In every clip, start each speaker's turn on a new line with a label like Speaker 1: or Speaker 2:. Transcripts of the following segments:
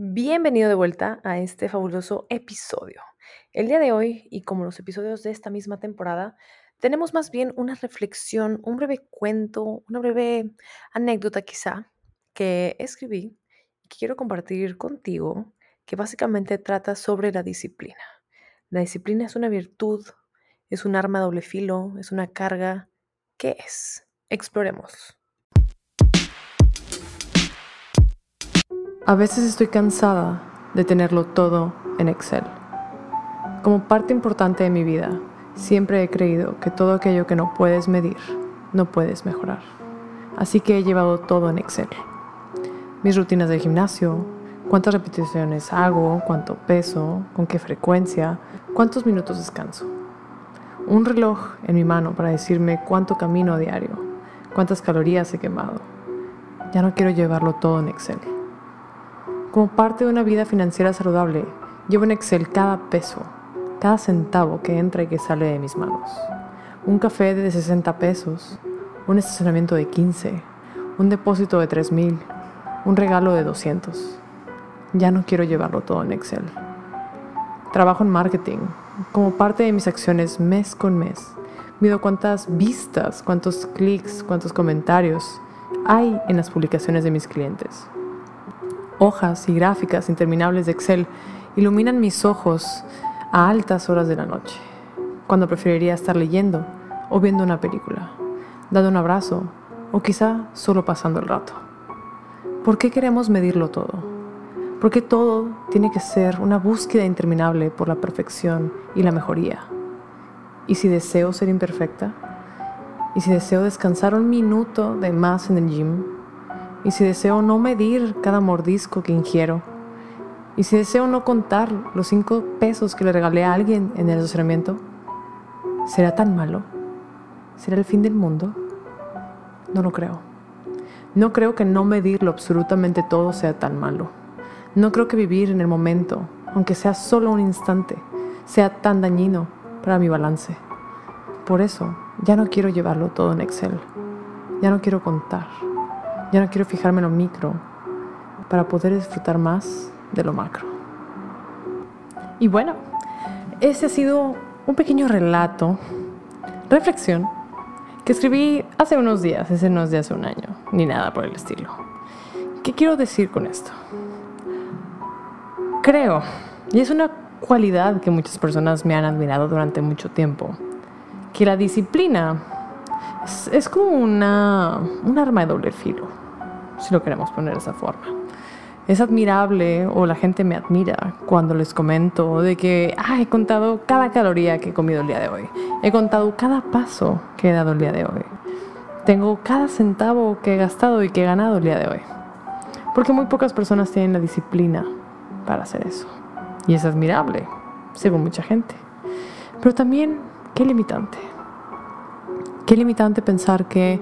Speaker 1: Bienvenido de vuelta a este fabuloso episodio. El día de hoy, y como los episodios de esta misma temporada, tenemos más bien una reflexión, un breve cuento, una breve anécdota quizá que escribí y que quiero compartir contigo, que básicamente trata sobre la disciplina. La disciplina es una virtud, es un arma doble filo, es una carga. ¿Qué es? Exploremos.
Speaker 2: A veces estoy cansada de tenerlo todo en Excel. Como parte importante de mi vida, siempre he creído que todo aquello que no puedes medir, no puedes mejorar. Así que he llevado todo en Excel. Mis rutinas de gimnasio, cuántas repeticiones hago, cuánto peso, con qué frecuencia, cuántos minutos descanso. Un reloj en mi mano para decirme cuánto camino a diario, cuántas calorías he quemado. Ya no quiero llevarlo todo en Excel. Como parte de una vida financiera saludable, llevo en Excel cada peso, cada centavo que entra y que sale de mis manos. Un café de 60 pesos, un estacionamiento de 15, un depósito de 3 mil, un regalo de 200. Ya no quiero llevarlo todo en Excel. Trabajo en marketing. Como parte de mis acciones mes con mes, mido cuántas vistas, cuántos clics, cuántos comentarios hay en las publicaciones de mis clientes hojas y gráficas interminables de Excel iluminan mis ojos a altas horas de la noche, cuando preferiría estar leyendo o viendo una película, dando un abrazo o quizá solo pasando el rato. ¿Por qué queremos medirlo todo? ¿Por qué todo tiene que ser una búsqueda interminable por la perfección y la mejoría? ¿Y si deseo ser imperfecta? ¿Y si deseo descansar un minuto de más en el gym y si deseo no medir cada mordisco que ingiero, y si deseo no contar los cinco pesos que le regalé a alguien en el estacionamiento, ¿será tan malo? ¿Será el fin del mundo? No lo creo. No creo que no medirlo absolutamente todo sea tan malo. No creo que vivir en el momento, aunque sea solo un instante, sea tan dañino para mi balance. Por eso, ya no quiero llevarlo todo en Excel. Ya no quiero contar. Ya no quiero fijarme en lo micro para poder disfrutar más de lo macro. Y bueno, ese ha sido un pequeño relato, reflexión, que escribí hace unos días, ese no es de hace un año, ni nada por el estilo. ¿Qué quiero decir con esto? Creo, y es una cualidad que muchas personas me han admirado durante mucho tiempo, que la disciplina es, como una, un arma de doble filo, si lo queremos poner de esa forma. Es admirable o la gente me admira cuando les comento de que ah, he contado cada caloría que he comido el día de hoy. He contado cada paso que he dado el día de hoy. Tengo cada centavo que he gastado y que he ganado el día de hoy. Porque muy pocas personas tienen la disciplina para hacer eso. Y es admirable, según mucha gente. Pero también, qué limitante. Qué limitante pensar que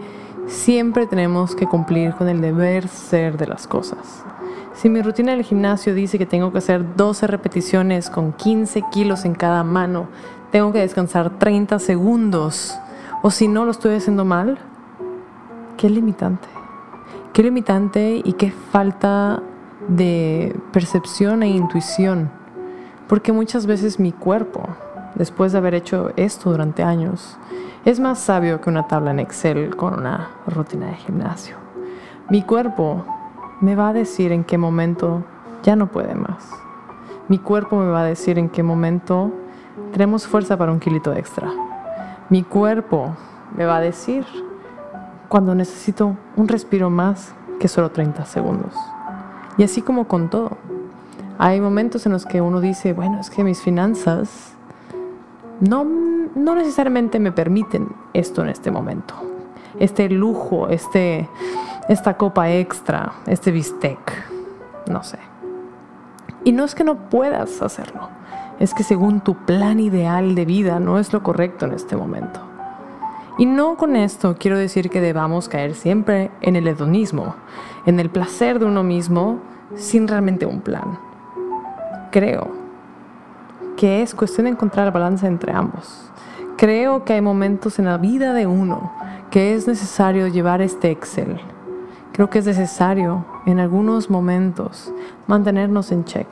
Speaker 2: siempre tenemos que cumplir con el deber ser de las cosas. Si mi rutina del gimnasio dice que tengo que hacer 12 repeticiones con 15 kilos en cada mano, tengo que descansar 30 segundos, o si no lo estoy haciendo mal, qué limitante. Qué limitante y qué falta de percepción e intuición. Porque muchas veces mi cuerpo, después de haber hecho esto durante años, es más sabio que una tabla en Excel con una rutina de gimnasio. Mi cuerpo me va a decir en qué momento ya no puede más. Mi cuerpo me va a decir en qué momento tenemos fuerza para un kilito extra. Mi cuerpo me va a decir cuando necesito un respiro más que solo 30 segundos. Y así como con todo. Hay momentos en los que uno dice, bueno, es que mis finanzas no, no necesariamente me permiten esto en este momento. Este lujo, este, esta copa extra, este bistec, no sé. Y no es que no puedas hacerlo, es que según tu plan ideal de vida no es lo correcto en este momento. Y no con esto quiero decir que debamos caer siempre en el hedonismo, en el placer de uno mismo sin realmente un plan. Creo que es cuestión de encontrar balance entre ambos. Creo que hay momentos en la vida de uno que es necesario llevar este Excel, Creo que es necesario en algunos momentos mantenernos en check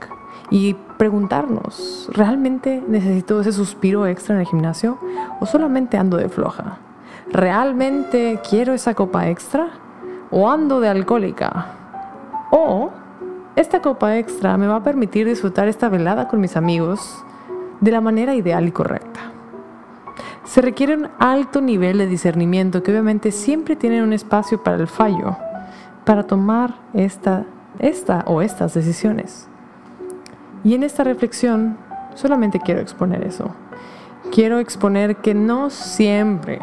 Speaker 2: y preguntarnos, ¿realmente necesito ese suspiro extra en el gimnasio o solamente ando de floja? ¿Realmente quiero esa copa extra o ando de alcohólica? O esta copa extra me va a permitir disfrutar esta velada con mis amigos de la manera ideal y correcta. Se requiere un alto nivel de discernimiento que obviamente siempre tiene un espacio para el fallo, para tomar esta, esta o estas decisiones. Y en esta reflexión solamente quiero exponer eso. Quiero exponer que no siempre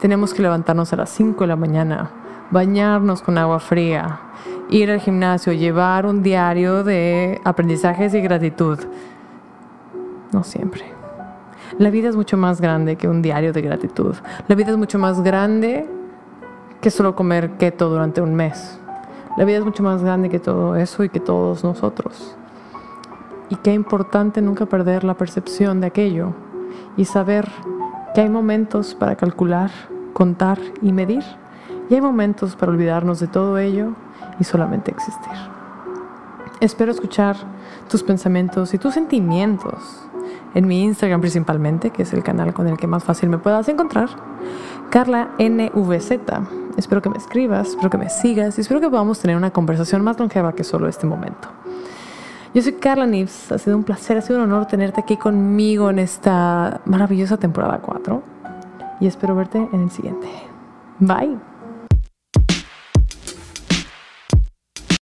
Speaker 2: tenemos que levantarnos a las 5 de la mañana, bañarnos con agua fría, ir al gimnasio, llevar un diario de aprendizajes y gratitud. No siempre. La vida es mucho más grande que un diario de gratitud. La vida es mucho más grande que solo comer keto durante un mes. La vida es mucho más grande que todo eso y que todos nosotros. Y qué importante nunca perder la percepción de aquello y saber que hay momentos para calcular, contar y medir. Y hay momentos para olvidarnos de todo ello y solamente existir. Espero escuchar tus pensamientos y tus sentimientos en mi Instagram principalmente, que es el canal con el que más fácil me puedas encontrar, Carla NVZ. Espero que me escribas, espero que me sigas y espero que podamos tener una conversación más longeva que solo este momento. Yo soy Carla Nives, ha sido un placer, ha sido un honor tenerte aquí conmigo en esta maravillosa temporada 4 y espero verte en el siguiente. Bye.